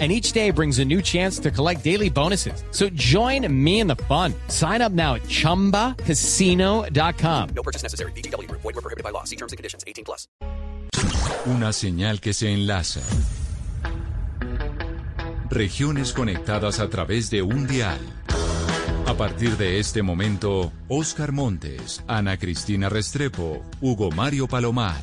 and each day brings a new chance to collect daily bonuses. So join me in the fun. Sign up now at ChumbaCasino.com. No purchase necessary. BGW. Void were prohibited by law. See terms and conditions. 18 plus. Una señal que se enlaza. Regiones conectadas a través de un dial. A partir de este momento, Oscar Montes, Ana Cristina Restrepo, Hugo Mario Palomar,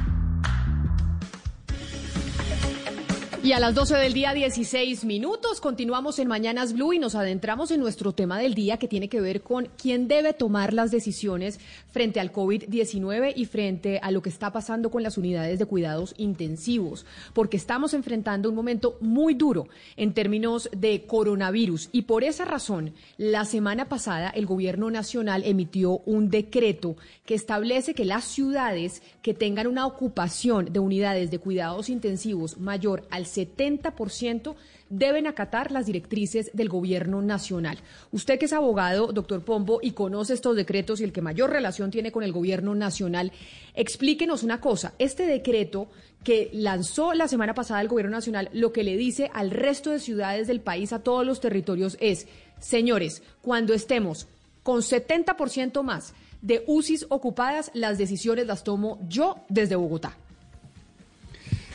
Y a las 12 del día, 16 minutos, continuamos en Mañanas Blue y nos adentramos en nuestro tema del día que tiene que ver con quién debe tomar las decisiones frente al COVID-19 y frente a lo que está pasando con las unidades de cuidados intensivos, porque estamos enfrentando un momento muy duro en términos de coronavirus. Y por esa razón, la semana pasada el gobierno nacional emitió un decreto que establece que las ciudades que tengan una ocupación de unidades de cuidados intensivos mayor al 70% deben acatar las directrices del gobierno nacional. Usted que es abogado, doctor Pombo, y conoce estos decretos y el que mayor relación tiene con el gobierno nacional, explíquenos una cosa. Este decreto que lanzó la semana pasada el gobierno nacional, lo que le dice al resto de ciudades del país, a todos los territorios, es, señores, cuando estemos con 70% más de UCIs ocupadas, las decisiones las tomo yo desde Bogotá.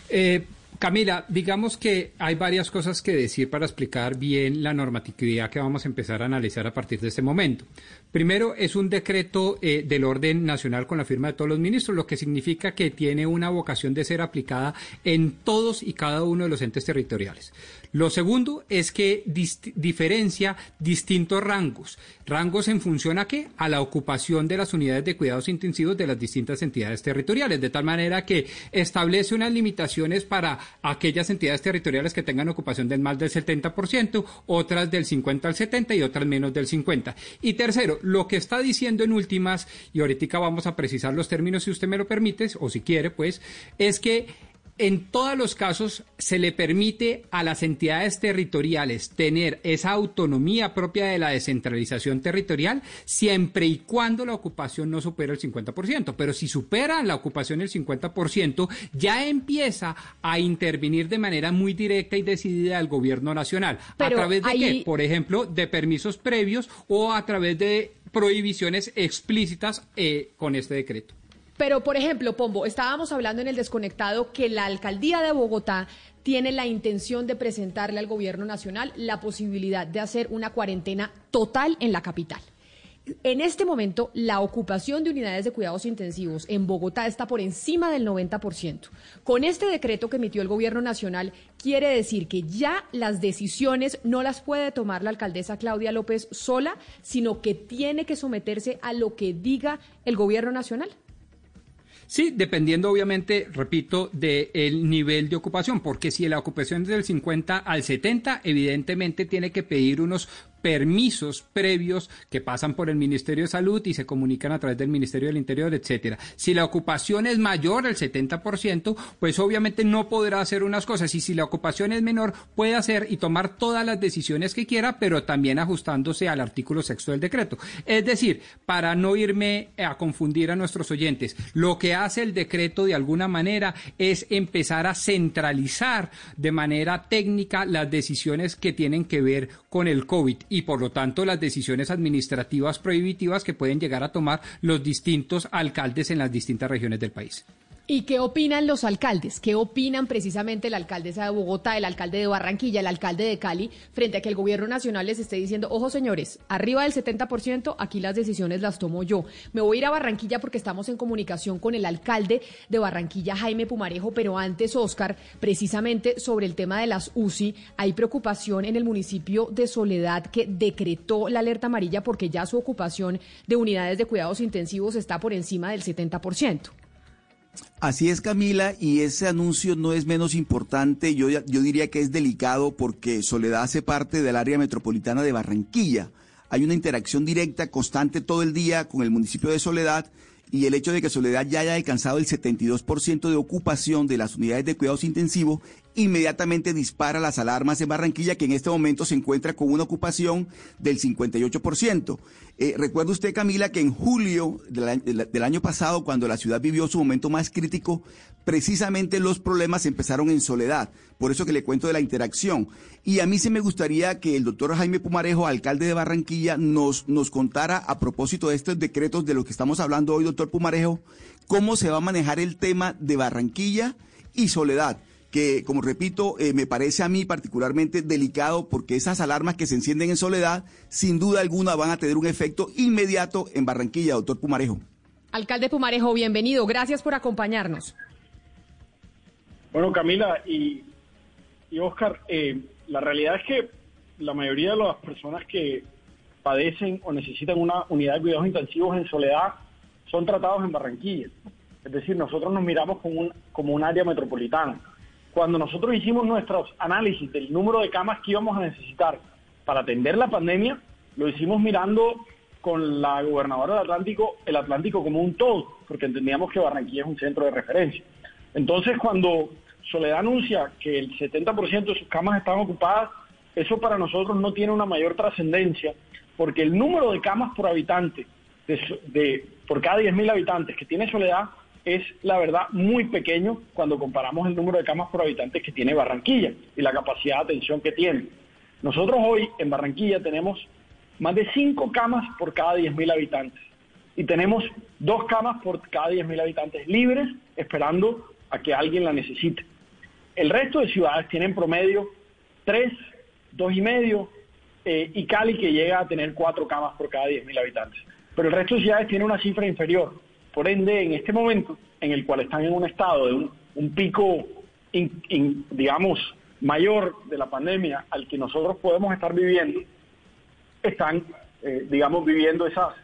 Eh, Camila, digamos que hay varias cosas que decir para explicar bien la normatividad que vamos a empezar a analizar a partir de este momento. Primero, es un decreto eh, del orden nacional con la firma de todos los ministros, lo que significa que tiene una vocación de ser aplicada en todos y cada uno de los entes territoriales. Lo segundo es que diferencia distintos rangos. Rangos en función a qué? A la ocupación de las unidades de cuidados intensivos de las distintas entidades territoriales, de tal manera que establece unas limitaciones para aquellas entidades territoriales que tengan ocupación del más del 70%, otras del 50 al 70 y otras menos del 50. Y tercero, lo que está diciendo en últimas, y ahorita vamos a precisar los términos si usted me lo permite, o si quiere, pues, es que en todos los casos se le permite a las entidades territoriales tener esa autonomía propia de la descentralización territorial siempre y cuando la ocupación no supera el 50%. Pero si supera la ocupación el 50%, ya empieza a intervenir de manera muy directa y decidida el gobierno nacional. ¿A través de qué? Por ejemplo, de permisos previos o a través de prohibiciones explícitas eh, con este decreto. Pero, por ejemplo, Pombo, estábamos hablando en el desconectado que la alcaldía de Bogotá tiene la intención de presentarle al gobierno nacional la posibilidad de hacer una cuarentena total en la capital. En este momento, la ocupación de unidades de cuidados intensivos en Bogotá está por encima del 90%. Con este decreto que emitió el Gobierno Nacional, quiere decir que ya las decisiones no las puede tomar la alcaldesa Claudia López sola, sino que tiene que someterse a lo que diga el Gobierno Nacional. Sí, dependiendo obviamente, repito, del nivel de ocupación, porque si la ocupación es del 50 al 70, evidentemente tiene que pedir unos permisos previos que pasan por el Ministerio de Salud y se comunican a través del Ministerio del Interior, etcétera. Si la ocupación es mayor al 70%, pues obviamente no podrá hacer unas cosas y si la ocupación es menor, puede hacer y tomar todas las decisiones que quiera, pero también ajustándose al artículo sexto del decreto. Es decir, para no irme a confundir a nuestros oyentes, lo que hace el decreto de alguna manera es empezar a centralizar de manera técnica las decisiones que tienen que ver con el COVID y por lo tanto las decisiones administrativas prohibitivas que pueden llegar a tomar los distintos alcaldes en las distintas regiones del país. ¿Y qué opinan los alcaldes? ¿Qué opinan precisamente la alcaldesa de Bogotá, el alcalde de Barranquilla, el alcalde de Cali, frente a que el gobierno nacional les esté diciendo, ojo señores, arriba del 70%, aquí las decisiones las tomo yo? Me voy a ir a Barranquilla porque estamos en comunicación con el alcalde de Barranquilla, Jaime Pumarejo, pero antes, Oscar, precisamente sobre el tema de las UCI, hay preocupación en el municipio de Soledad que decretó la alerta amarilla porque ya su ocupación de unidades de cuidados intensivos está por encima del 70%. Así es, Camila, y ese anuncio no es menos importante, yo, yo diría que es delicado porque Soledad hace parte del área metropolitana de Barranquilla. Hay una interacción directa, constante todo el día con el municipio de Soledad y el hecho de que Soledad ya haya alcanzado el 72% de ocupación de las unidades de cuidados intensivos inmediatamente dispara las alarmas en Barranquilla, que en este momento se encuentra con una ocupación del 58%. Eh, Recuerda usted, Camila, que en julio del, del año pasado, cuando la ciudad vivió su momento más crítico, precisamente los problemas empezaron en soledad. Por eso que le cuento de la interacción. Y a mí sí me gustaría que el doctor Jaime Pumarejo, alcalde de Barranquilla, nos, nos contara a propósito de estos decretos de los que estamos hablando hoy, doctor Pumarejo, cómo se va a manejar el tema de Barranquilla y soledad que, como repito, eh, me parece a mí particularmente delicado porque esas alarmas que se encienden en soledad, sin duda alguna, van a tener un efecto inmediato en Barranquilla, doctor Pumarejo. Alcalde Pumarejo, bienvenido. Gracias por acompañarnos. Bueno, Camila y, y Oscar, eh, la realidad es que la mayoría de las personas que padecen o necesitan una unidad de cuidados intensivos en soledad son tratados en Barranquilla. Es decir, nosotros nos miramos como un, como un área metropolitana cuando nosotros hicimos nuestros análisis del número de camas que íbamos a necesitar para atender la pandemia, lo hicimos mirando con la gobernadora del Atlántico, el Atlántico como un todo, porque entendíamos que Barranquilla es un centro de referencia. Entonces, cuando Soledad anuncia que el 70% de sus camas están ocupadas, eso para nosotros no tiene una mayor trascendencia, porque el número de camas por habitante, de, de, por cada 10.000 habitantes que tiene Soledad, es, la verdad, muy pequeño cuando comparamos el número de camas por habitantes que tiene Barranquilla y la capacidad de atención que tiene. Nosotros hoy en Barranquilla tenemos más de 5 camas por cada 10.000 habitantes y tenemos dos camas por cada 10.000 habitantes libres esperando a que alguien la necesite. El resto de ciudades tienen promedio 3, 2 y medio eh, y Cali que llega a tener 4 camas por cada 10.000 habitantes. Pero el resto de ciudades tiene una cifra inferior. Por ende, en este momento en el cual están en un estado de un, pico, digamos, mayor de la pandemia al que nosotros podemos estar viviendo, están, eh, digamos, viviendo esas,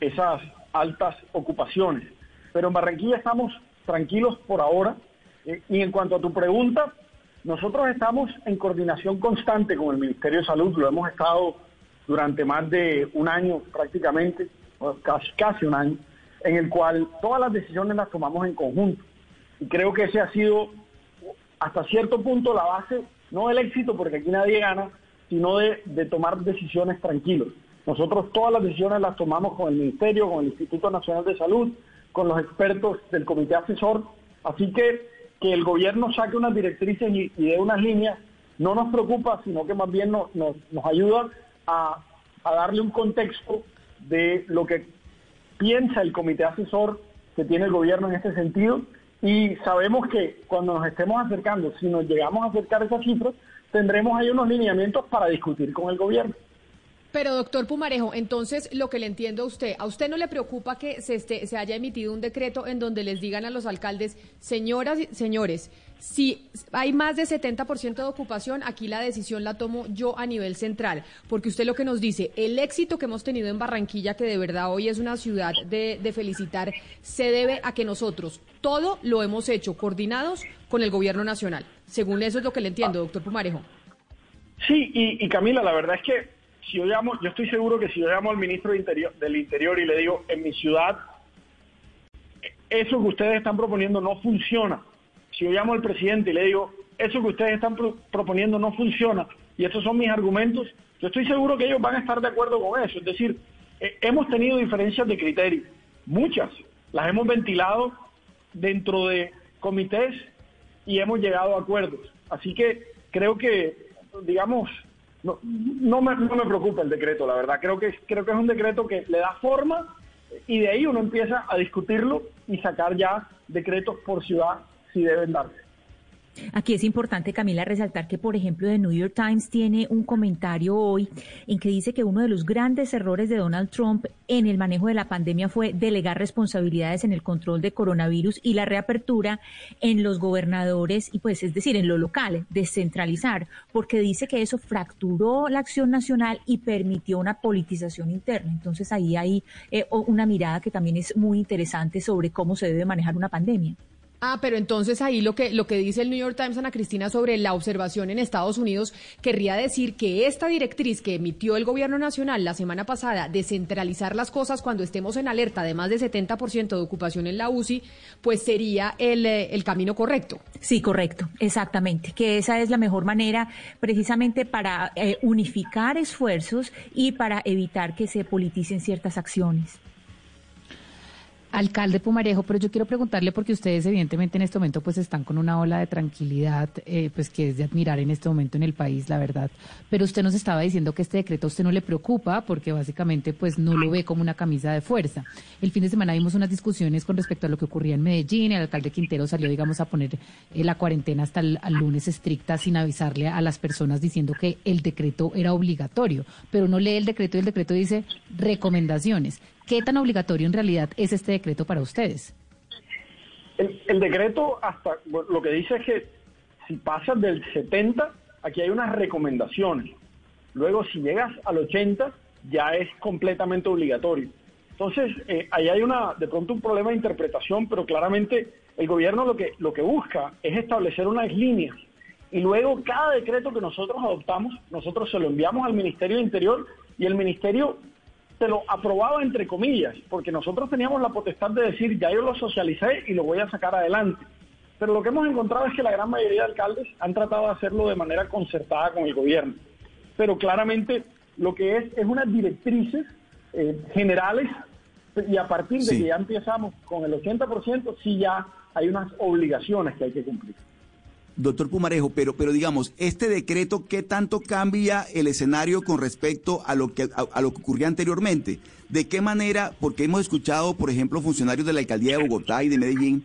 esas altas ocupaciones. Pero en Barranquilla estamos tranquilos por ahora. Eh, y en cuanto a tu pregunta, nosotros estamos en coordinación constante con el Ministerio de Salud, lo hemos estado durante más de un año prácticamente, casi, casi un año, en el cual todas las decisiones las tomamos en conjunto. Y creo que ese ha sido hasta cierto punto la base, no del éxito, porque aquí nadie gana, sino de, tomar decisiones tranquilos. Nosotros todas las decisiones las tomamos con el Ministerio, con el Instituto Nacional de Salud, con los expertos del Comité Asesor. Así que que el gobierno saque unas directrices y, dé unas líneas no nos preocupa, sino que más bien nos, nos, ayuda a, a darle un contexto de lo que piensa el comité asesor que tiene el gobierno en este sentido y sabemos que cuando nos estemos acercando, si nos llegamos a acercar esas cifras, tendremos ahí unos lineamientos para discutir con el gobierno. Pero doctor Pumarejo, entonces lo que le entiendo a usted, ¿a usted no le preocupa que se, esté, se haya emitido un decreto en donde les digan a los alcaldes, señoras y señores, si hay más de 70% de ocupación, aquí la decisión la tomo yo a nivel central, porque usted lo que nos dice, el éxito que hemos tenido en Barranquilla, que de verdad hoy es una ciudad de, felicitar, se debe a que nosotros todo lo hemos hecho coordinados con el gobierno nacional. Según eso es lo que le entiendo, doctor Pumarejo. Sí, y, Camila, la verdad es que si yo llamo, yo estoy seguro que si yo llamo al ministro interior, del Interior y le digo, en mi ciudad, eso que ustedes están proponiendo no funciona si yo llamo al presidente y le digo, eso que ustedes están proponiendo no funciona y estos son mis argumentos, yo estoy seguro que ellos van a estar de acuerdo con eso. Es decir, eh, hemos tenido diferencias de criterio, muchas, las hemos ventilado dentro de comités y hemos llegado a acuerdos. Así que creo que, digamos, no, no, me, preocupa el decreto, la verdad. Creo que, creo que es un decreto que le da forma y de ahí uno empieza a discutirlo y sacar ya decretos por ciudad si deben darse. Aquí es importante, Camila, resaltar que, por ejemplo, The New York Times tiene un comentario hoy en que dice que uno de los grandes errores de Donald Trump en el manejo de la pandemia fue delegar responsabilidades en el control de coronavirus y la reapertura en los gobernadores y, pues, es decir, en lo local, descentralizar, porque dice que eso fracturó la acción nacional y permitió una politización interna. Entonces, ahí hay eh, una mirada que también es muy interesante sobre cómo se debe manejar una pandemia. Ah, pero entonces ahí lo que, lo que dice el New York Times, Ana Cristina, sobre la observación en Estados Unidos, querría decir que esta directriz que emitió el gobierno nacional la semana pasada de centralizar las cosas cuando estemos en alerta de más de 70% de ocupación en la UCI, pues sería el, eh, el camino correcto. Sí, correcto, exactamente. Que esa es la mejor manera precisamente para eh, unificar esfuerzos y para evitar que se politicen ciertas acciones. Alcalde Pumarejo, pero yo quiero preguntarle porque ustedes evidentemente en este momento pues están con una ola de tranquilidad, eh, pues que es de admirar en este momento en el país, la verdad. Pero usted nos estaba diciendo que este decreto a usted no le preocupa porque básicamente pues no lo ve como una camisa de fuerza. El fin de semana vimos unas discusiones con respecto a lo que ocurría en Medellín. El alcalde Quintero salió, digamos, a poner eh, la cuarentena hasta el lunes estricta sin avisarle a las personas diciendo que el decreto era obligatorio, pero no lee el decreto y el decreto dice recomendaciones. ¿Qué tan obligatorio en realidad es este decreto para ustedes? El, decreto hasta lo que dice es que si pasas del 70, aquí hay unas recomendaciones. Luego, si llegas al 80, ya es completamente obligatorio. Entonces, eh, ahí hay una, de pronto un problema de interpretación, pero claramente el gobierno lo que, lo que busca es establecer unas líneas. Y luego cada decreto que nosotros adoptamos, nosotros se lo enviamos al Ministerio de Interior y el Ministerio se lo aprobaba entre comillas, porque nosotros teníamos la potestad de decir, ya yo lo socialicé y lo voy a sacar adelante. Pero lo que hemos encontrado es que la gran mayoría de alcaldes han tratado de hacerlo de manera concertada con el gobierno. Pero claramente lo que es es unas directrices eh, generales y a partir de que ya empezamos con el 80%, sí ya hay unas obligaciones que hay que cumplir. Doctor Pumarejo, pero, pero digamos, este decreto, ¿qué tanto cambia el escenario con respecto a lo que a, lo que ocurría anteriormente? ¿De qué manera? Porque hemos escuchado, por ejemplo, funcionarios de la alcaldía de Bogotá y de Medellín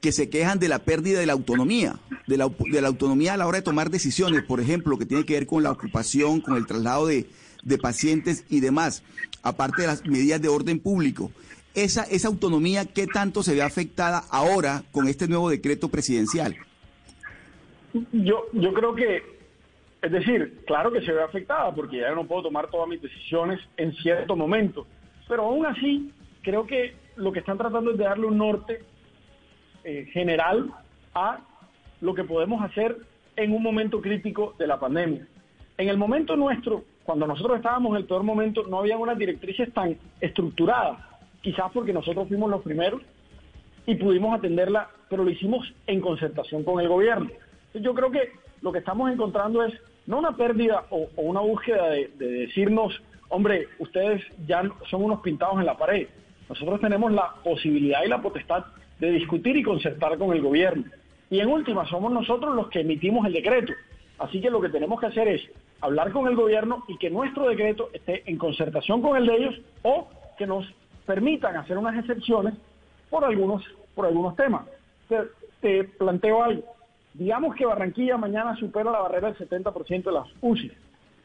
que se quejan de la pérdida de la autonomía, de la, de la autonomía a la hora de tomar decisiones, por ejemplo, lo que tiene que ver con la ocupación, con el traslado de, de pacientes y demás, aparte de las medidas de orden público. Esa, esa autonomía, ¿qué tanto se ve afectada ahora con este nuevo decreto presidencial? Yo, yo creo que, es decir, claro que se ve afectada porque ya no puedo tomar todas mis decisiones en cierto momento, pero aún así creo que lo que están tratando es de darle un norte eh, general a lo que podemos hacer en un momento crítico de la pandemia. En el momento nuestro, cuando nosotros estábamos en el peor momento, no había unas directrices tan estructuradas, quizás porque nosotros fuimos los primeros y pudimos atenderla, pero lo hicimos en concertación con el gobierno. Yo creo que lo que estamos encontrando es no una pérdida o, una búsqueda de, decirnos, hombre, ustedes ya son unos pintados en la pared. Nosotros tenemos la posibilidad y la potestad de discutir y concertar con el gobierno. Y en última, somos nosotros los que emitimos el decreto. Así que lo que tenemos que hacer es hablar con el gobierno y que nuestro decreto esté en concertación con el de ellos o que nos permitan hacer unas excepciones por algunos, por algunos temas. te planteo algo. Digamos que Barranquilla mañana supera la barrera del 70% de las UCI,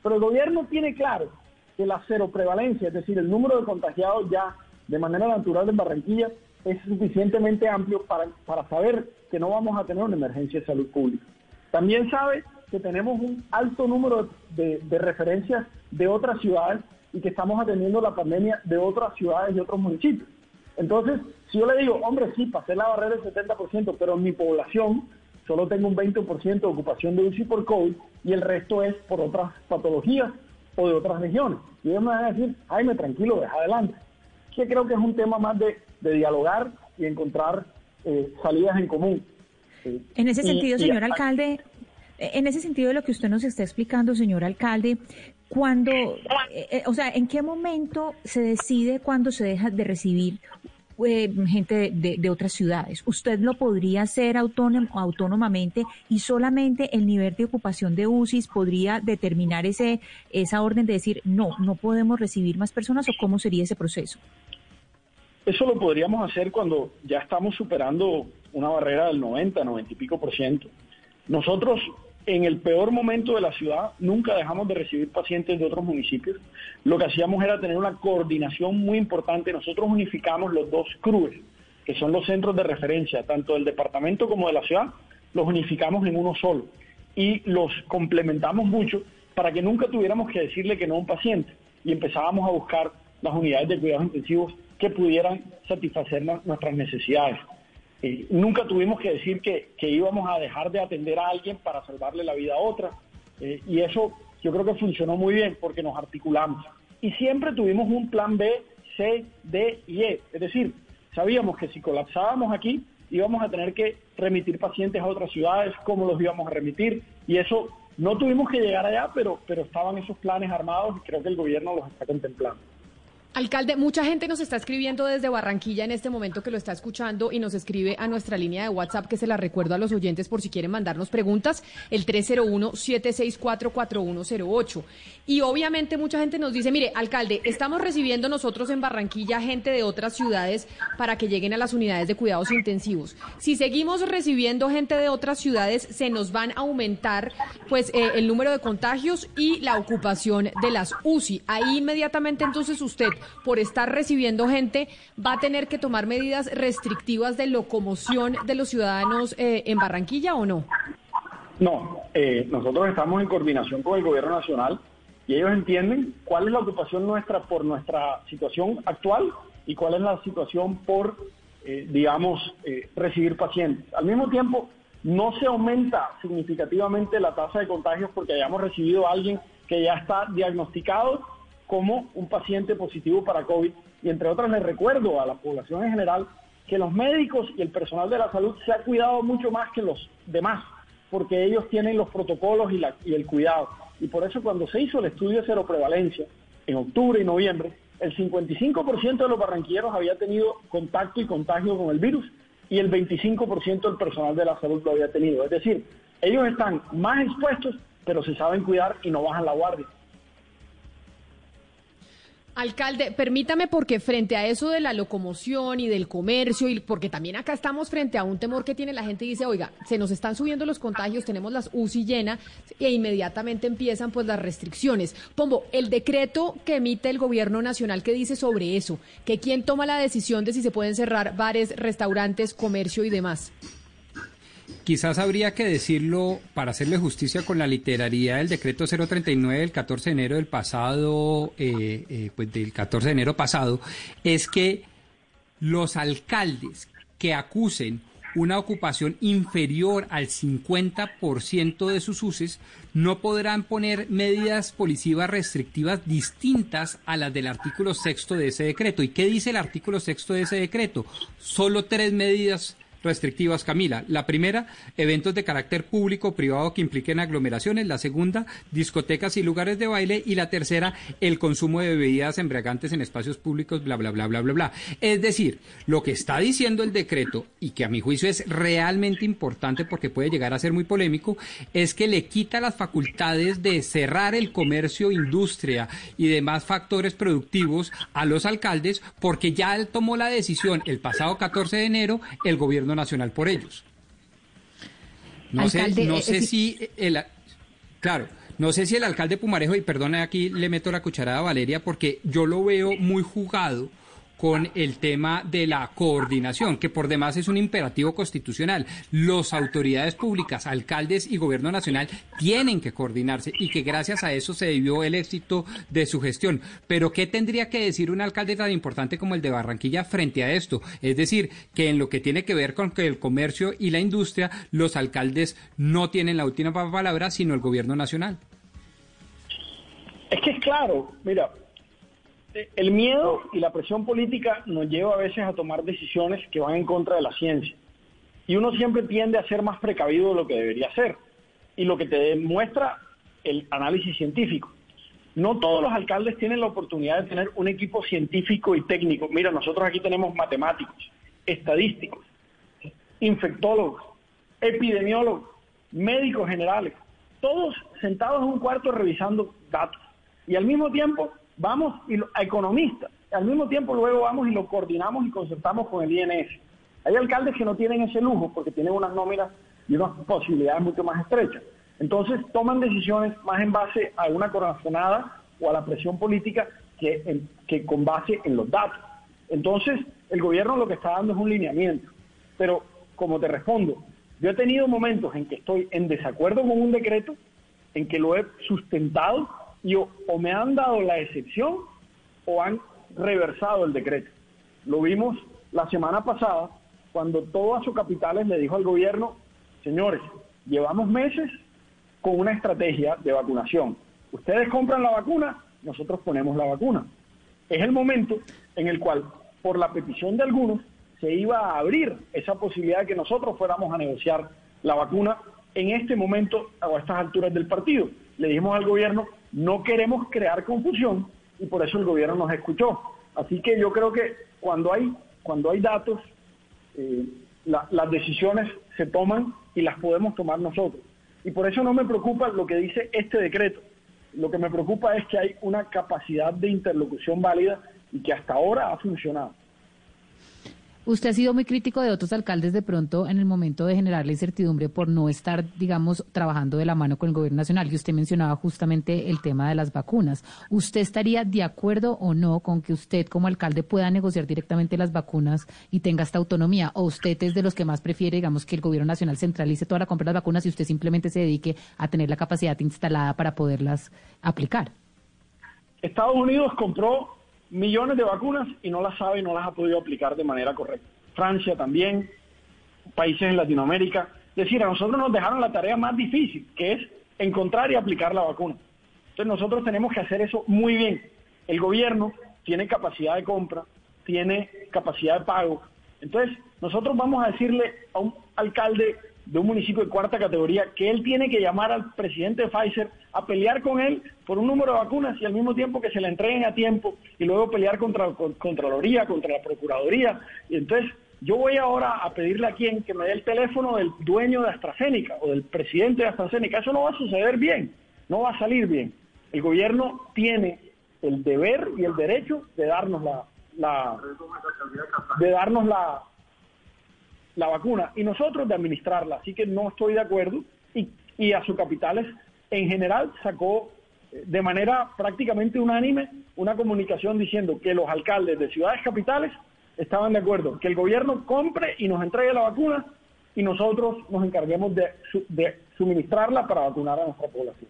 pero el gobierno tiene claro que la cero prevalencia, es decir, el número de contagiados ya de manera natural en Barranquilla es suficientemente amplio para, para saber que no vamos a tener una emergencia de salud pública. También sabe que tenemos un alto número de, de referencias de otras ciudades y que estamos atendiendo la pandemia de otras ciudades y otros municipios. Entonces, si yo le digo, hombre, sí, pasé la barrera del 70%, pero en mi población solo tengo un 20% de ocupación de UCI por COVID y el resto es por otras patologías o de otras regiones. Y ellos me van a decir, Jaime, tranquilo, deja adelante. Que creo que es un tema más de, dialogar y encontrar eh, salidas en común. en ese sentido, señor alcalde, en ese sentido de lo que usted nos está explicando, señor alcalde, cuando, eh, eh, o sea, ¿en qué momento se decide cuando se deja de recibir eh, gente de, otras ciudades. Usted lo podría hacer autónomamente y solamente el nivel de ocupación de UCIs podría determinar ese esa orden de decir no, no podemos recibir más personas o cómo sería ese proceso. Eso lo podríamos hacer cuando ya estamos superando una barrera del 90, 90 y pico por ciento. Nosotros en el peor momento de la ciudad nunca dejamos de recibir pacientes de otros municipios. Lo que hacíamos era tener una coordinación muy importante. Nosotros unificamos los dos CRUES, que son los centros de referencia, tanto del departamento como de la ciudad, los unificamos en uno solo y los complementamos mucho para que nunca tuviéramos que decirle que no a un paciente y empezábamos a buscar las unidades de cuidados intensivos que pudieran satisfacer nuestras necesidades. Eh, nunca tuvimos que decir que, que, íbamos a dejar de atender a alguien para salvarle la vida a otra. Eh, y eso yo creo que funcionó muy bien porque nos articulamos. Y siempre tuvimos un plan B, C, D y E. Es decir, sabíamos que si colapsábamos aquí, íbamos a tener que remitir pacientes a otras ciudades, cómo los íbamos a remitir. Y eso no tuvimos que llegar allá, pero, pero estaban esos planes armados y creo que el gobierno los está contemplando. Alcalde, mucha gente nos está escribiendo desde Barranquilla en este momento que lo está escuchando y nos escribe a nuestra línea de WhatsApp que se la recuerdo a los oyentes por si quieren mandarnos preguntas, el 301-764-4108. Y obviamente mucha gente nos dice, mire, alcalde, estamos recibiendo nosotros en Barranquilla gente de otras ciudades para que lleguen a las unidades de cuidados intensivos. Si seguimos recibiendo gente de otras ciudades, se nos van a aumentar pues eh, el número de contagios y la ocupación de las UCI. Ahí inmediatamente entonces usted por estar recibiendo gente, va a tener que tomar medidas restrictivas de locomoción de los ciudadanos eh, en Barranquilla o no? No, eh, nosotros estamos en coordinación con el gobierno nacional y ellos entienden cuál es la ocupación nuestra por nuestra situación actual y cuál es la situación por, eh, digamos, recibir pacientes. Al mismo tiempo, no se aumenta significativamente la tasa de contagios porque hayamos recibido a alguien que ya está diagnosticado como un paciente positivo para COVID. Y entre otras les recuerdo a la población en general que los médicos y el personal de la salud se ha cuidado mucho más que los demás, porque ellos tienen los protocolos y, la, y el cuidado. Y por eso cuando se hizo el estudio de cero prevalencia en octubre y noviembre, el 55% de los barranquilleros había tenido contacto y contagio con el virus y el 25% del personal de la salud lo había tenido. Es decir, ellos están más expuestos, pero se saben cuidar y no bajan la guardia. Alcalde, permítame porque frente a eso de la locomoción y del comercio, y porque también acá estamos frente a un temor que tiene la gente, dice, oiga, se nos están subiendo los contagios, tenemos las UCI llenas e inmediatamente empiezan pues las restricciones. Pombo, el decreto que emite el gobierno nacional que dice sobre eso, que quién toma la decisión de si se pueden cerrar bares, restaurantes, comercio y demás. Quizás habría que decirlo para hacerle justicia con la literaría del decreto 039 del 14 de enero del pasado, eh, eh, pues del 14 de enero pasado, es que los alcaldes que acusen una ocupación inferior al 50% de sus uses no podrán poner medidas policivas restrictivas distintas a las del artículo sexto de ese decreto. ¿Y qué dice el artículo sexto de ese decreto? Solo tres medidas restrictivas, Camila. La primera, eventos de carácter público o privado que impliquen aglomeraciones. La segunda, discotecas y lugares de baile. Y la tercera, el consumo de bebidas embriagantes en espacios públicos, bla, bla, bla, bla, bla, bla. Es decir, lo que está diciendo el decreto, y que a mi juicio es realmente importante porque puede llegar a ser muy polémico, es que le quita las facultades de cerrar el comercio, industria y demás factores productivos a los alcaldes porque ya él tomó la decisión el pasado 14 de enero, el gobierno nacional por ellos. No sé, no eh, sé si el, claro, no sé si el alcalde Pumarejo, y perdone aquí le meto la cucharada a Valeria, porque yo lo veo muy jugado con el tema de la coordinación, que por demás es un imperativo constitucional. Las autoridades públicas, alcaldes y gobierno nacional tienen que coordinarse y que gracias a eso se debió el éxito de su gestión. Pero ¿qué tendría que decir un alcalde tan importante como el de Barranquilla frente a esto? Es decir, que en lo que tiene que ver con el comercio y la industria, los alcaldes no tienen la última palabra, sino el gobierno nacional. Es que es claro, mira, el miedo y la presión política nos lleva a veces a tomar decisiones que van en contra de la ciencia. Y uno siempre tiende a ser más precavido de lo que debería ser. Y lo que te demuestra el análisis científico. No todos los alcaldes tienen la oportunidad de tener un equipo científico y técnico. Mira, nosotros aquí tenemos matemáticos, estadísticos, infectólogos, epidemiólogos, médicos generales, todos sentados en un cuarto revisando datos. Y al mismo tiempo vamos y a economistas. Al mismo tiempo luego vamos y lo coordinamos y concertamos con el INS. Hay alcaldes que no tienen ese lujo porque tienen unas nóminas y unas posibilidades mucho más estrechas. Entonces toman decisiones más en base a una corazonada o a la presión política que, que con base en los datos. Entonces el gobierno lo que está dando es un lineamiento. Pero como te respondo, yo he tenido momentos en que estoy en desacuerdo con un decreto, en que lo he sustentado y o, me han dado la excepción o han reversado el decreto. Lo vimos la semana pasada cuando todo a sus capitales le dijo al gobierno, señores, llevamos meses con una estrategia de vacunación. Ustedes compran la vacuna, nosotros ponemos la vacuna. Es el momento en el cual, por la petición de algunos, se iba a abrir esa posibilidad de que nosotros fuéramos a negociar la vacuna en este momento o a estas alturas del partido. Le dijimos al gobierno, no queremos crear confusión y por eso el gobierno nos escuchó. Así que yo creo que cuando hay, cuando hay datos, eh, las decisiones se toman y las podemos tomar nosotros. Y por eso no me preocupa lo que dice este decreto. Lo que me preocupa es que hay una capacidad de interlocución válida y que hasta ahora ha funcionado. Usted ha sido muy crítico de otros alcaldes de pronto en el momento de generar la incertidumbre por no estar, digamos, trabajando de la mano con el gobierno nacional. Y usted mencionaba justamente el tema de las vacunas. ¿Usted estaría de acuerdo o no con que usted como alcalde pueda negociar directamente las vacunas y tenga esta autonomía? ¿O usted es de los que más prefiere, digamos, que el gobierno nacional centralice toda la compra de las vacunas y usted simplemente se dedique a tener la capacidad instalada para poderlas aplicar? Estados Unidos compró millones de vacunas y no las sabe y no las ha podido aplicar de manera correcta. Francia también, países en Latinoamérica. Es decir, a nosotros nos dejaron la tarea más difícil, que es encontrar y aplicar la vacuna. Entonces nosotros tenemos que hacer eso muy bien. El gobierno tiene capacidad de compra, tiene capacidad de pago. Entonces nosotros vamos a decirle a un alcalde de un municipio de cuarta categoría que él tiene que llamar al presidente de Pfizer a pelear con él por un número de vacunas y al mismo tiempo que se le entreguen a tiempo y luego pelear contra la Contraloría, contra la Procuraduría. Y entonces yo voy ahora a pedirle a quien que me dé el teléfono del dueño de AstraZeneca o del presidente de AstraZeneca. Eso no va a suceder bien, no va a salir bien. El gobierno tiene el deber y el derecho de darnos la, la de darnos la, la vacuna y nosotros de administrarla. Así que no estoy de acuerdo y, y a sus capitales en general sacó eh, de manera prácticamente unánime una comunicación diciendo que los alcaldes de ciudades capitales estaban de acuerdo, que el gobierno compre y nos entregue la vacuna y nosotros nos encarguemos de, de suministrarla para vacunar a nuestra población.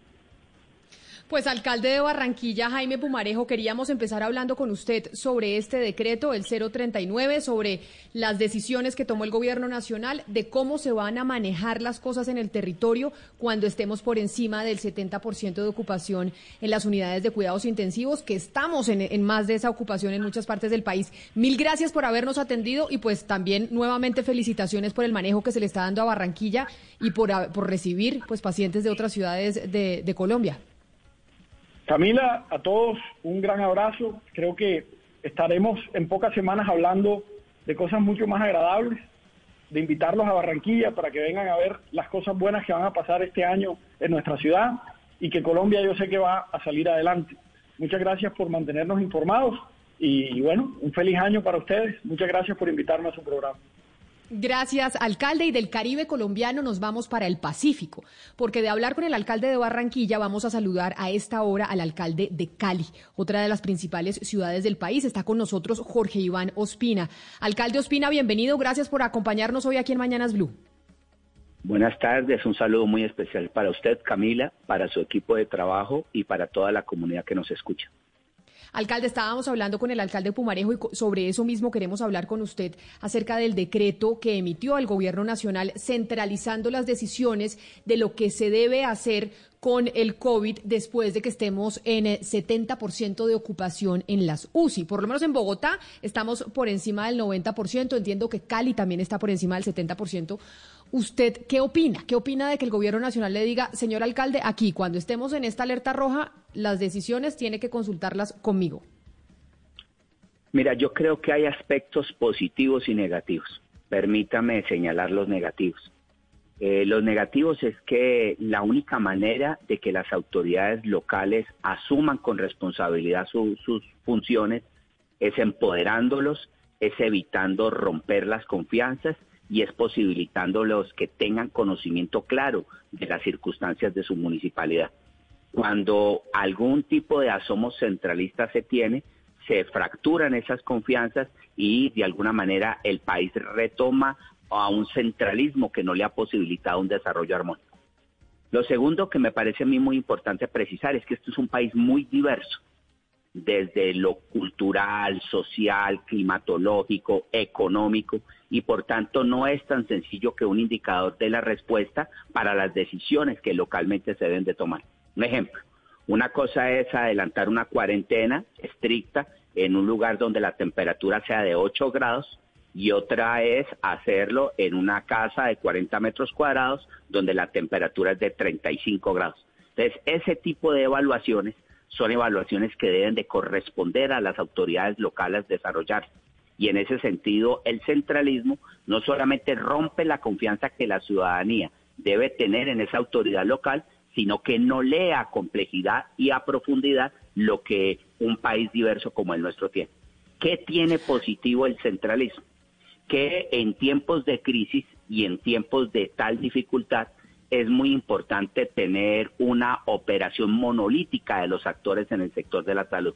Pues alcalde de Barranquilla, Jaime Pumarejo, queríamos empezar hablando con usted sobre este decreto, el 039, sobre las decisiones que tomó el gobierno nacional, de cómo se van a manejar las cosas en el territorio cuando estemos por encima del 70% de ocupación en las unidades de cuidados intensivos, que estamos en, más de esa ocupación en muchas partes del país. Mil gracias por habernos atendido y pues también nuevamente felicitaciones por el manejo que se le está dando a Barranquilla y por, por recibir pues pacientes de otras ciudades de Colombia. Camila, a todos un gran abrazo. Creo que estaremos en pocas semanas hablando de cosas mucho más agradables, de invitarlos a Barranquilla para que vengan a ver las cosas buenas que van a pasar este año en nuestra ciudad y que Colombia yo sé que va a salir adelante. Muchas gracias por mantenernos informados y, bueno, un feliz año para ustedes. Muchas gracias por invitarme a su programa. Gracias, alcalde. Y del Caribe colombiano nos vamos para el Pacífico, porque de hablar con el alcalde de Barranquilla vamos a saludar a esta hora al alcalde de Cali, otra de las principales ciudades del país. Está con nosotros Jorge Iván Ospina. Alcalde Ospina, bienvenido. Gracias por acompañarnos hoy aquí en Mañanas Blue. Buenas tardes, un saludo muy especial para usted, Camila, para su equipo de trabajo y para toda la comunidad que nos escucha. Alcalde, estábamos hablando con el alcalde Pumarejo y sobre eso mismo queremos hablar con usted acerca del decreto que emitió el Gobierno Nacional centralizando las decisiones de lo que se debe hacer con el COVID después de que estemos en 70% de ocupación en las UCI. Por lo menos en Bogotá estamos por encima del 90%. Entiendo que Cali también está por encima del 70%. ¿Usted qué opina? ¿Qué opina de que el gobierno nacional le diga, señor alcalde, aquí cuando estemos en esta alerta roja, las decisiones tiene que consultarlas conmigo? Mira, yo creo que hay aspectos positivos y negativos. Permítame señalar los negativos. Eh, los negativos es que la única manera de que las autoridades locales asuman con responsabilidad sus funciones es empoderándolos, es evitando romper las confianzas y es posibilitándolos que tengan conocimiento claro de las circunstancias de su municipalidad. Cuando algún tipo de asomo centralista se tiene, se fracturan esas confianzas y de alguna manera el país retoma a un centralismo que no le ha posibilitado un desarrollo armónico. Lo segundo que me parece a mí muy importante precisar es que esto es un país muy diverso. Desde lo cultural, social, climatológico, económico, y por tanto no es tan sencillo que un indicador dé la respuesta para las decisiones que localmente se deben de tomar. Un ejemplo, una cosa es adelantar una cuarentena estricta en un lugar donde la temperatura sea de 8 grados y otra es hacerlo en una casa de 40 metros cuadrados donde la temperatura es de 35 grados. Entonces, ese tipo de evaluaciones son evaluaciones que deben de corresponder a las autoridades locales desarrollar. Y en ese sentido, el centralismo no solamente rompe la confianza que la ciudadanía debe tener en esa autoridad local, sino que no lea a complejidad y a profundidad lo que un país diverso como el nuestro tiene. ¿Qué tiene positivo el centralismo? Que en tiempos de crisis y en tiempos de tal dificultad, es muy importante tener una operación monolítica de los actores en el sector de la salud.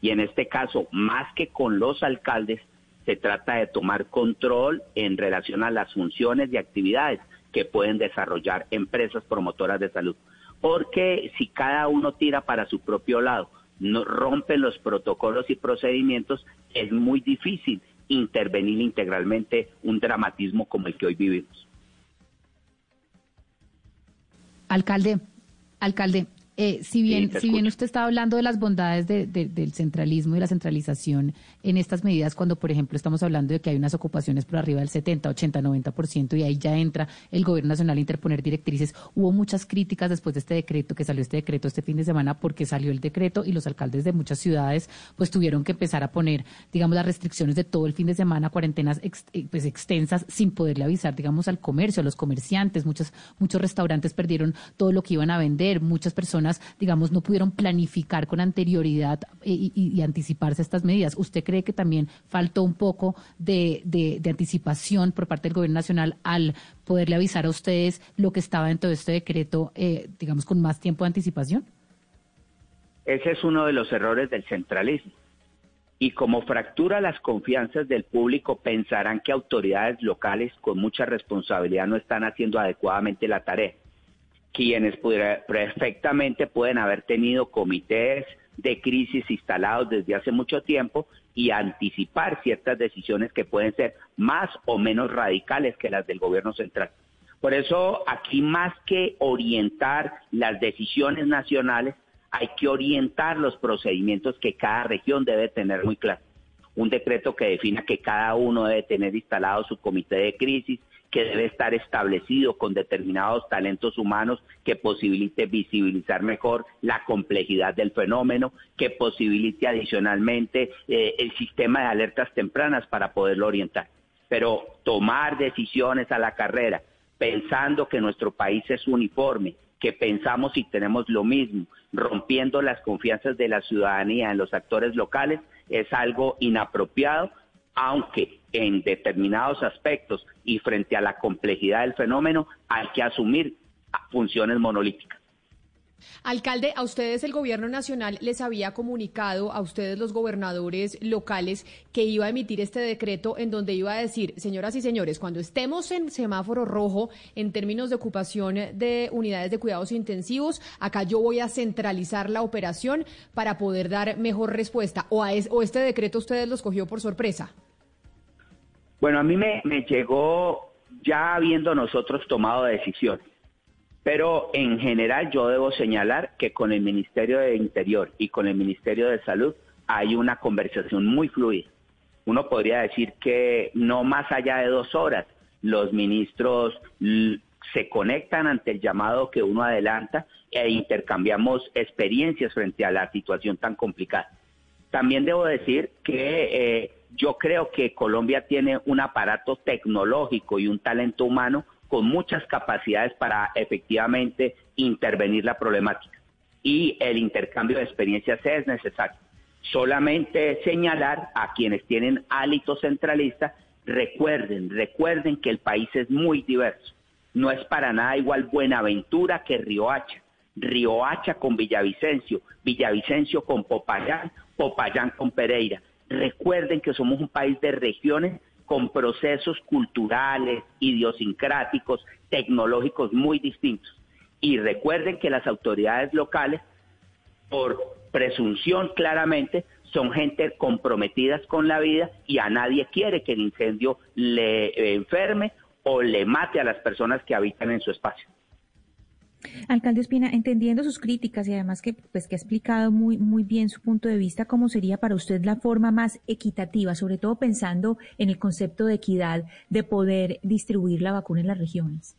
Y en este caso, más que con los alcaldes, se trata de tomar control en relación a las funciones y actividades que pueden desarrollar empresas promotoras de salud. Porque si cada uno tira para su propio lado, no rompen los protocolos y procedimientos, es muy difícil intervenir integralmente un dramatismo como el que hoy vivimos. Alcalde, alcalde, eh, si bien, si bien usted está hablando de las bondades del centralismo y la centralización en estas medidas, cuando por ejemplo estamos hablando de que hay unas ocupaciones por arriba del 70, 80, 90% y ahí ya entra el gobierno nacional a interponer directrices, hubo muchas críticas después de este decreto, que salió este decreto este fin de semana, porque salió el decreto y los alcaldes de muchas ciudades pues tuvieron que empezar a poner, digamos, las restricciones de todo el fin de semana, cuarentenas eh, pues extensas sin poderle avisar, digamos, al comercio, a los comerciantes, muchos, muchos restaurantes perdieron todo lo que iban a vender, muchas personas digamos, no pudieron planificar con anterioridad eh, y, anticiparse estas medidas. ¿Usted cree que también faltó un poco de, anticipación por parte del Gobierno Nacional al poderle avisar a ustedes lo que estaba dentro de este decreto, eh, digamos, con más tiempo de anticipación? Ese es uno de los errores del centralismo. Y como fractura las confianzas del público, pensarán que autoridades locales con mucha responsabilidad no están haciendo adecuadamente la tarea quienes perfectamente pueden haber tenido comités de crisis instalados desde hace mucho tiempo y anticipar ciertas decisiones que pueden ser más o menos radicales que las del gobierno central. Por eso aquí más que orientar las decisiones nacionales, hay que orientar los procedimientos que cada región debe tener muy claro. Un decreto que defina que cada uno debe tener instalado su comité de crisis, que debe estar establecido con determinados talentos humanos que posibilite visibilizar mejor la complejidad del fenómeno, que posibilite adicionalmente eh, el sistema de alertas tempranas para poderlo orientar. Pero tomar decisiones a la carrera pensando que nuestro país es uniforme, que pensamos y tenemos lo mismo, rompiendo las confianzas de la ciudadanía en los actores locales, es algo inapropiado, aunque en determinados aspectos y frente a la complejidad del fenómeno hay que asumir funciones monolíticas. Alcalde, a ustedes el gobierno nacional les había comunicado, a ustedes los gobernadores locales, que iba a emitir este decreto en donde iba a decir, señoras y señores, cuando estemos en semáforo rojo en términos de ocupación de unidades de cuidados intensivos, acá yo voy a centralizar la operación para poder dar mejor respuesta. ¿O, a o este decreto ustedes los cogió por sorpresa? Bueno, a mí me, llegó ya habiendo nosotros tomado decisiones. Pero en general yo debo señalar que con el Ministerio de Interior y con el Ministerio de Salud hay una conversación muy fluida. Uno podría decir que no más allá de dos horas los ministros se conectan ante el llamado que uno adelanta e intercambiamos experiencias frente a la situación tan complicada. También debo decir que eh, yo creo que Colombia tiene un aparato tecnológico y un talento humano con muchas capacidades para efectivamente intervenir la problemática. Y el intercambio de experiencias es necesario. Solamente señalar a quienes tienen hálito centralista, recuerden, recuerden que el país es muy diverso. No es para nada igual Buenaventura que Riohacha. Riohacha con Villavicencio, Villavicencio con Popayán, Popayán con Pereira. Recuerden que somos un país de regiones con procesos culturales, idiosincráticos, tecnológicos muy distintos. Y recuerden que las autoridades locales, por presunción claramente son gente comprometidas con la vida y a nadie quiere que el incendio le enferme o le mate a las personas que habitan en su espacio. Alcalde Espina, entendiendo sus críticas y además que pues que ha explicado muy muy bien su punto de vista, ¿cómo sería para usted la forma más equitativa, sobre todo pensando en el concepto de equidad de poder distribuir la vacuna en las regiones?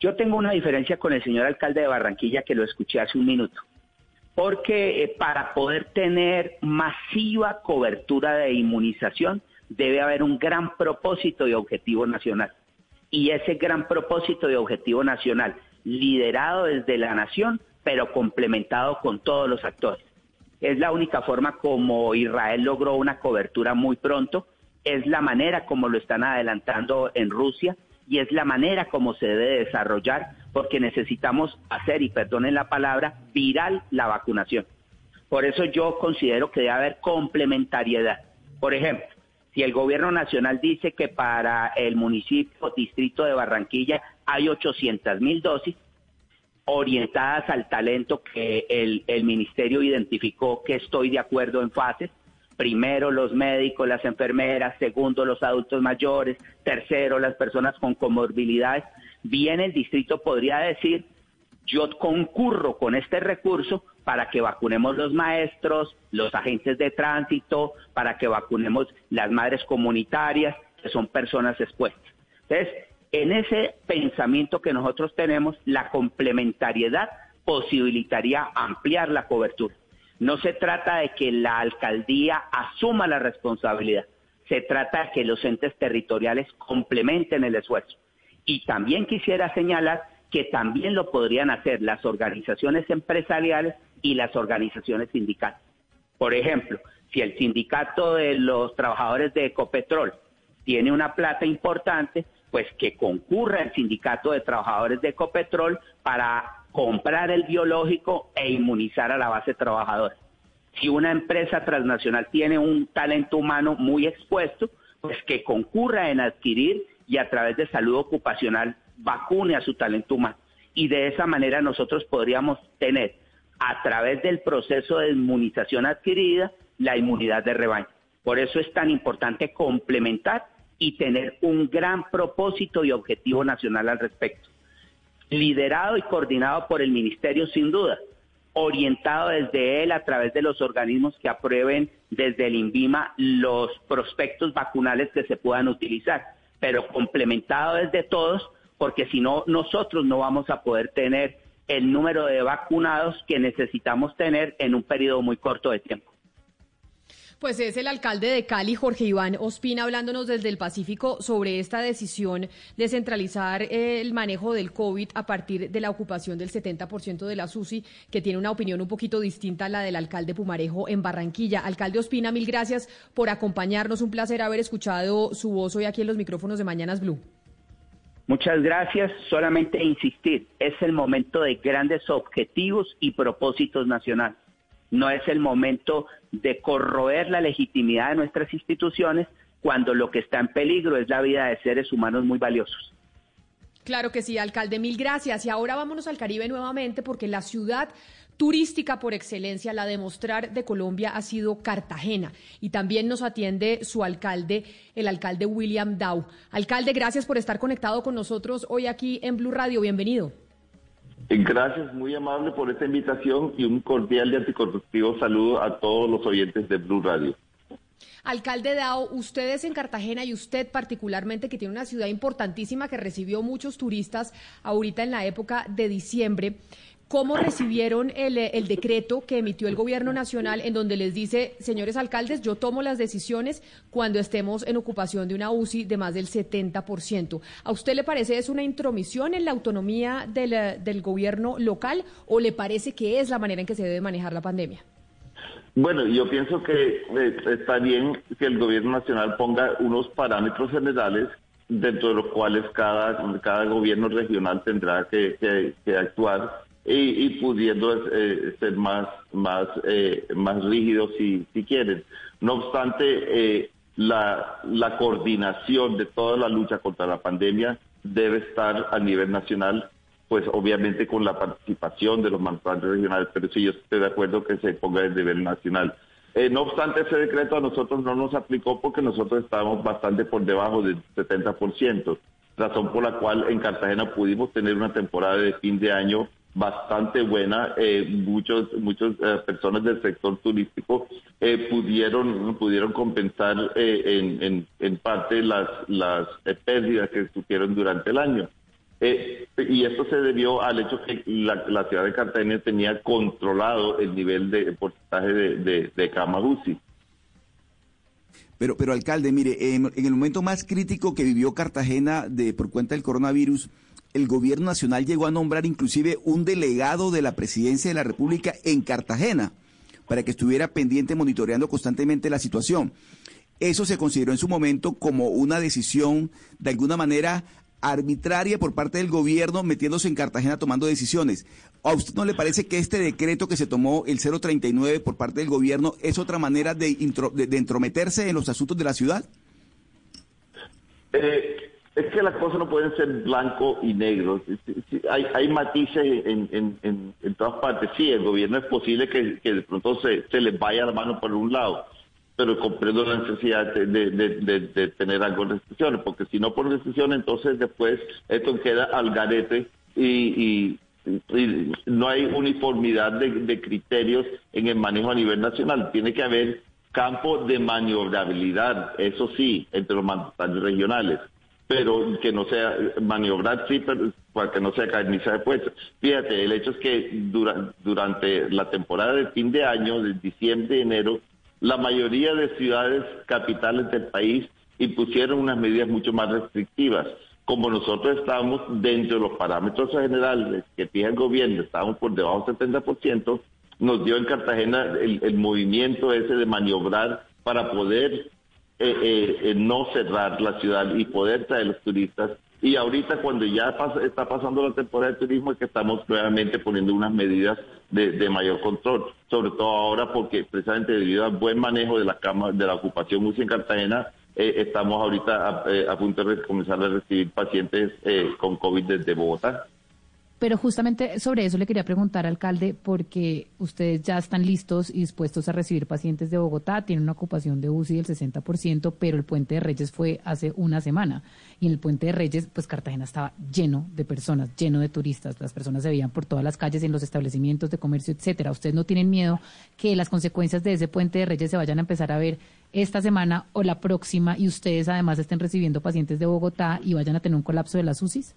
Yo tengo una diferencia con el señor alcalde de Barranquilla que lo escuché hace un minuto, porque eh, para poder tener masiva cobertura de inmunización debe haber un gran propósito y objetivo nacional. Y ese gran propósito y objetivo nacional, liderado desde la nación, pero complementado con todos los actores. Es la única forma como Israel logró una cobertura muy pronto, es la manera como lo están adelantando en Rusia y es la manera como se debe desarrollar porque necesitamos hacer, y perdonen la palabra, viral la vacunación. Por eso yo considero que debe haber complementariedad. Por ejemplo, si el gobierno nacional dice que para el municipio, distrito de Barranquilla, hay 800 mil dosis orientadas al talento que el, ministerio identificó que estoy de acuerdo en fases, primero los médicos, las enfermeras, segundo los adultos mayores, tercero las personas con comorbilidades, bien el distrito podría decir, yo concurro con este recurso para que vacunemos los maestros, los agentes de tránsito, para que vacunemos las madres comunitarias, que son personas expuestas. Entonces, en ese pensamiento que nosotros tenemos, la complementariedad posibilitaría ampliar la cobertura. No se trata de que la alcaldía asuma la responsabilidad, se trata de que los entes territoriales complementen el esfuerzo. Y también quisiera señalar que también lo podrían hacer las organizaciones empresariales y las organizaciones sindicales. Por ejemplo, si el sindicato de los trabajadores de Ecopetrol tiene una plata importante, pues que concurra el sindicato de trabajadores de Ecopetrol para comprar el biológico e inmunizar a la base trabajadora. Si una empresa transnacional tiene un talento humano muy expuesto, pues que concurra en adquirir y a través de salud ocupacional vacune a su talento humano. Y de esa manera nosotros podríamos tener, a través del proceso de inmunización adquirida, la inmunidad de rebaño. Por eso es tan importante complementar y tener un gran propósito y objetivo nacional al respecto liderado y coordinado por el Ministerio sin duda, orientado desde él a través de los organismos que aprueben desde el INVIMA los prospectos vacunales que se puedan utilizar, pero complementado desde todos, porque si no, nosotros no vamos a poder tener el número de vacunados que necesitamos tener en un periodo muy corto de tiempo. Pues es el alcalde de Cali, Jorge Iván Ospina, hablándonos desde el Pacífico sobre esta decisión de centralizar eh, el manejo del COVID a partir de la ocupación del 70% de la SUSI, que tiene una opinión un poquito distinta a la del alcalde Pumarejo en Barranquilla. Alcalde Ospina, mil gracias por acompañarnos. Un placer haber escuchado su voz hoy aquí en los micrófonos de Mañanas Blue. Muchas gracias. Solamente insistir, es el momento de grandes objetivos y propósitos nacionales no es el momento de corroer la legitimidad de nuestras instituciones cuando lo que está en peligro es la vida de seres humanos muy valiosos. Claro que sí, alcalde, mil gracias. Y ahora vámonos al Caribe nuevamente porque la ciudad turística por excelencia, la de mostrar de Colombia ha sido Cartagena. Y también nos atiende su alcalde, el alcalde William Dow. Alcalde, gracias por estar conectado con nosotros hoy aquí en Blue Radio. Bienvenido. Gracias, muy amable por esta invitación y un cordial y anticorruptivo saludo a todos los oyentes de Blue Radio. Alcalde Dao, ustedes en Cartagena y usted particularmente, que tiene una ciudad importantísima que recibió muchos turistas ahorita en la época de diciembre, ¿Cómo recibieron el, decreto que emitió el Gobierno Nacional en donde les dice, señores alcaldes, yo tomo las decisiones cuando estemos en ocupación de una UCI de más del 70%? ¿A usted le parece es una intromisión en la autonomía del, del Gobierno local o le parece que es la manera en que se debe manejar la pandemia? Bueno, yo pienso que eh, está bien que el Gobierno Nacional ponga unos parámetros generales dentro de los cuales cada, cada gobierno regional tendrá que actuar y, pudiendo eh, ser más, más, eh, más rígidos si, si quieren. No obstante, eh, la, la coordinación de toda la lucha contra la pandemia debe estar a nivel nacional pues obviamente con la participación de los mandatarios regionales, pero sí yo estoy de acuerdo que se ponga el nivel nacional. Eh, no obstante, ese decreto a nosotros no nos aplicó porque nosotros estábamos bastante por debajo del 70%, razón por la cual en Cartagena pudimos tener una temporada de fin de año bastante buena. Eh, muchos, muchas eh, personas del sector turístico eh, pudieron, pudieron compensar en, en, en, parte las, las pérdidas que sufrieron durante el año. y esto se debió al hecho que la, la, ciudad de Cartagena tenía controlado el nivel de porcentaje de, de, de Pero, pero alcalde, mire, en, en, el momento más crítico que vivió Cartagena de por cuenta del coronavirus, el gobierno nacional llegó a nombrar inclusive un delegado de la presidencia de la República en Cartagena para que estuviera pendiente monitoreando constantemente la situación. Eso se consideró en su momento como una decisión de alguna manera arbitraria por parte del gobierno metiéndose en Cartagena tomando decisiones. ¿A usted no le parece que este decreto que se tomó el 039 por parte del gobierno es otra manera de, de, entrometerse en los asuntos de la ciudad? Eh, es que las cosas no pueden ser blanco y negro. Hay, matices en, todas partes. Sí, el gobierno es posible que, de pronto se, se les vaya la mano por un lado, pero comprendo la necesidad de, tener algo de restricciones, porque si no por restricciones, entonces después esto queda al garete y, y, no hay uniformidad de, criterios en el manejo a nivel nacional. Tiene que haber campo de maniobrabilidad, eso sí, entre los mandatarios regionales pero que no sea maniobrar, sí, pero para que no sea carniza de puesto. Fíjate, el hecho es que durante la temporada de fin de año, de diciembre, enero, la mayoría de ciudades capitales del país impusieron unas medidas mucho más restrictivas. Como nosotros estábamos dentro de los parámetros generales que fija el gobierno, estábamos por debajo del 70%, nos dio en Cartagena el, el movimiento ese de maniobrar para poder eh, eh, eh, no cerrar la ciudad y poder traer los turistas. Y ahorita cuando ya está pasando la temporada de turismo es que estamos nuevamente poniendo unas medidas de, mayor control, sobre todo ahora porque precisamente debido al buen manejo de la cama, de la ocupación UCI en Cartagena, estamos ahorita a, a, punto de comenzar a recibir pacientes con COVID desde Bogotá. Pero justamente sobre eso le quería preguntar, alcalde, porque ustedes ya están listos y dispuestos a recibir pacientes de Bogotá, tienen una ocupación de UCI del 60%, pero el Puente de Reyes fue hace una semana. Y en el Puente de Reyes, pues Cartagena estaba lleno de personas, lleno de turistas. Las personas se veían por todas las calles, en los establecimientos de comercio, etcétera. ¿Ustedes no tienen miedo que las consecuencias de ese Puente de Reyes se vayan a empezar a ver esta semana o la próxima y ustedes además estén recibiendo pacientes de Bogotá y vayan a tener un colapso de las UCIs?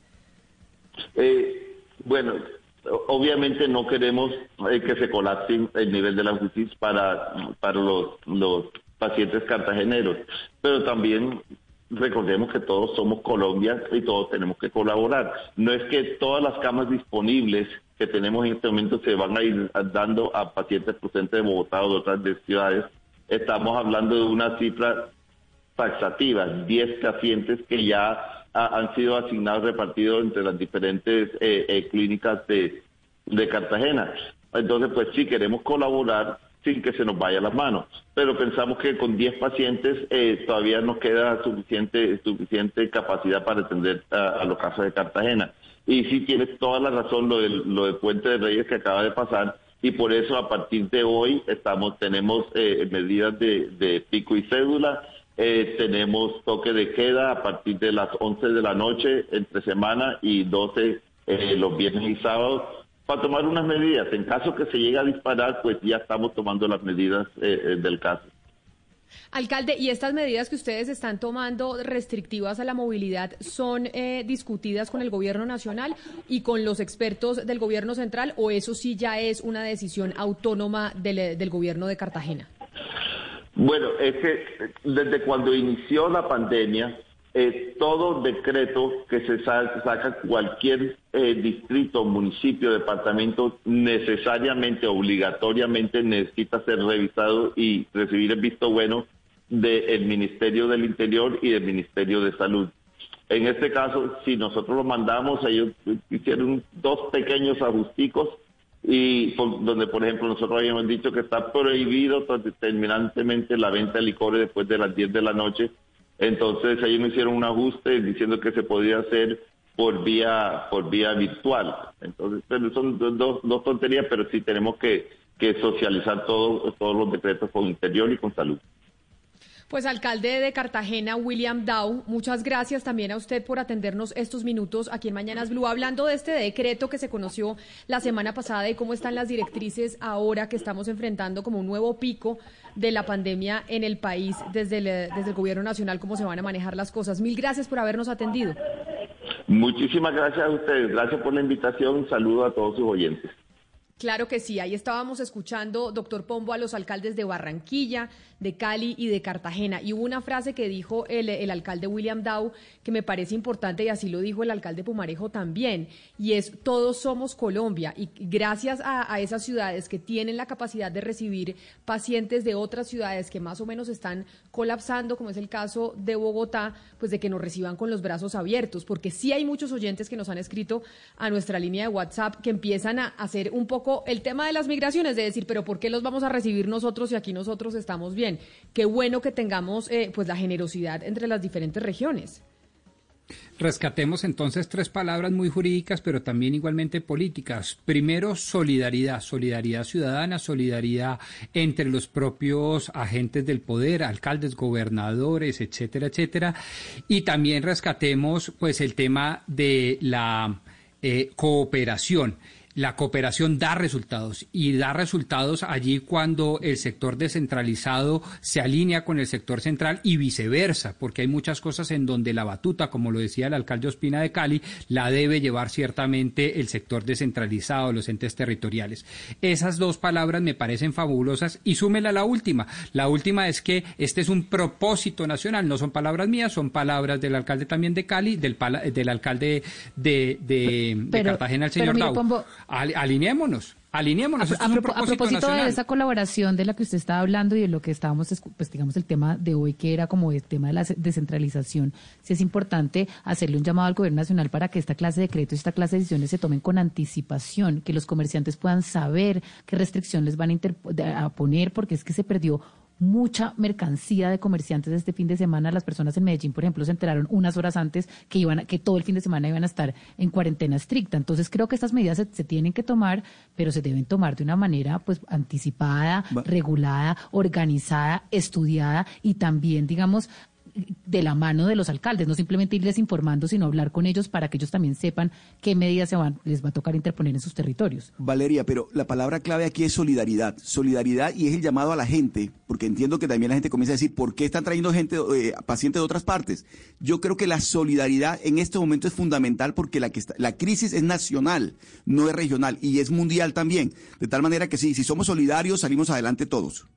Eh bueno, obviamente no queremos eh, que se colapse el nivel de la justicia para, para los, los pacientes cartageneros, pero también recordemos que todos somos Colombia y todos tenemos que colaborar. No es que todas las camas disponibles que tenemos en este momento se van a ir dando a pacientes procedentes de Bogotá o de otras ciudades. Estamos hablando de una cifra taxativa, 10 pacientes que ya han sido asignados, repartidos entre las diferentes eh, eh, clínicas de, Cartagena. Entonces, pues sí, queremos colaborar sin que se nos vaya las manos, pero pensamos que con 10 pacientes eh, todavía nos queda suficiente, suficiente capacidad para atender a, los casos de Cartagena. Y sí tienes toda la razón lo del, lo del Puente de Reyes que acaba de pasar, y por eso a partir de hoy estamos tenemos medidas de, de pico y cédula, eh, tenemos toque de queda a partir de las 11 de la noche entre semana y 12 eh, los viernes y sábados para tomar unas medidas. En caso que se llegue a disparar, pues ya estamos tomando las medidas eh, del caso. Alcalde, ¿y estas medidas que ustedes están tomando restrictivas a la movilidad son discutidas con el gobierno nacional y con los expertos del gobierno central o eso sí ya es una decisión autónoma del gobierno de Cartagena? Bueno, es que desde cuando inició la pandemia, eh, todo decreto que se saca, cualquier eh, distrito, municipio, departamento, necesariamente, obligatoriamente necesita ser revisado y recibir el visto bueno del Ministerio del Interior y del Ministerio de Salud. En este caso, si nosotros lo mandamos, ellos hicieron dos pequeños ajusticos y donde por ejemplo nosotros habíamos dicho que está prohibido terminantemente la venta de licores después de las 10 de la noche. Entonces ellos me hicieron un ajuste diciendo que se podía hacer por vía por vía virtual. Entonces, pero son dos, dos tonterías, pero sí tenemos que, que socializar todo, todos los decretos con interior y con salud. Pues alcalde de Cartagena, William Dow, muchas gracias también a usted por atendernos estos minutos aquí en Mañanas Blue, hablando de este decreto que se conoció la semana pasada y cómo están las directrices ahora que estamos enfrentando como un nuevo pico de la pandemia en el país desde el, desde el gobierno nacional, cómo se van a manejar las cosas. Mil gracias por habernos atendido. Muchísimas gracias a ustedes, gracias por la invitación, saludo a todos sus oyentes. Claro que sí, ahí estábamos escuchando, doctor Pombo, a los alcaldes de Barranquilla, de Cali y de Cartagena. Y hubo una frase que dijo el, el, alcalde William Dow que me parece importante y así lo dijo el alcalde Pumarejo también, y es todos somos Colombia. Y gracias a, a esas ciudades que tienen la capacidad de recibir pacientes de otras ciudades que más o menos están colapsando, como es el caso de Bogotá, pues de que nos reciban con los brazos abiertos, porque sí hay muchos oyentes que nos han escrito a nuestra línea de WhatsApp que empiezan a hacer un poco el tema de las migraciones, de decir, pero ¿por qué los vamos a recibir nosotros y aquí nosotros estamos bien? Qué bueno que tengamos eh, pues la generosidad entre las diferentes regiones. Rescatemos entonces tres palabras muy jurídicas, pero también igualmente políticas. Primero, solidaridad, solidaridad ciudadana, solidaridad entre los propios agentes del poder, alcaldes, gobernadores, etcétera, etcétera. Y también rescatemos pues el tema de la eh, cooperación la cooperación da resultados y da resultados allí cuando el sector descentralizado se alinea con el sector central y viceversa, porque hay muchas cosas en donde la batuta, como lo decía el alcalde Ospina de Cali, la debe llevar ciertamente el sector descentralizado, los entes territoriales. Esas dos palabras me parecen fabulosas y súmela la última. La última es que este es un propósito nacional, no son palabras mías, son palabras del alcalde también de Cali, del, del alcalde de, de, de Cartagena, el señor Dau alineémonos. Alineémonos. A, propósito de esa colaboración de la que usted estaba hablando y de lo que estábamos, pues digamos, el tema de hoy, que era como el tema de la descentralización, sí es importante hacerle un llamado al gobierno nacional para que esta clase de decretos, esta clase de decisiones se tomen con anticipación, que los comerciantes puedan saber qué restricciones van a, a poner, porque es que se perdió mucha mercancía de comerciantes este fin de semana. Las personas en Medellín, por ejemplo, se enteraron unas horas antes que iban que todo el fin de semana iban a estar en cuarentena estricta. Entonces creo que estas medidas se, tienen que tomar, pero se deben tomar de una manera pues anticipada, regulada, organizada, estudiada y también, digamos, de la mano de los alcaldes, no simplemente irles informando, sino hablar con ellos para que ellos también sepan qué medidas se van, les va a tocar interponer en sus territorios. Valeria, pero la palabra clave aquí es solidaridad. Solidaridad y es el llamado a la gente, porque entiendo que también la gente comienza a decir, ¿por qué están trayendo gente, eh, pacientes de otras partes? Yo creo que la solidaridad en este momento es fundamental porque la, que la crisis es nacional, no es regional y es mundial también. De tal manera que sí, si somos solidarios, salimos adelante todos.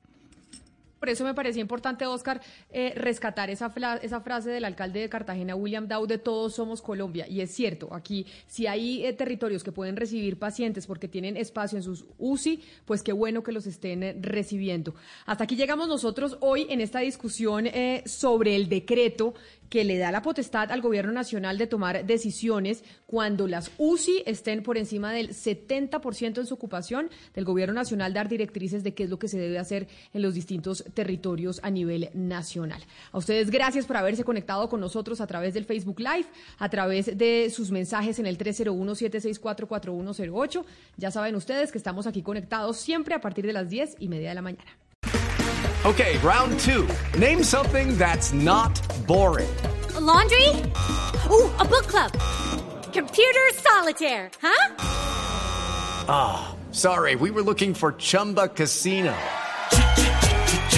Por eso me parecía importante, Oscar, eh, rescatar esa, esa frase del alcalde de Cartagena, William Dow, de todos somos Colombia. Y es cierto, aquí si hay eh, territorios que pueden recibir pacientes porque tienen espacio en sus UCI, pues qué bueno que los estén eh, recibiendo. Hasta aquí llegamos nosotros hoy en esta discusión sobre el decreto que le da la potestad al gobierno nacional de tomar decisiones cuando las UCI estén por encima del 70% en su ocupación, del gobierno nacional dar directrices de qué es lo que se debe hacer en los distintos territorios a nivel nacional. A ustedes gracias por haberse conectado con nosotros a través del Facebook Live, a través de sus mensajes en el 301-764-4108. Ya saben ustedes que estamos aquí conectados siempre a partir de las 10 y media de la mañana. Okay, round two. Name something that's not boring. A laundry? Ooh, a book club. Computer solitaire, huh? Ah, oh, sorry, we were looking for Chumba Casino.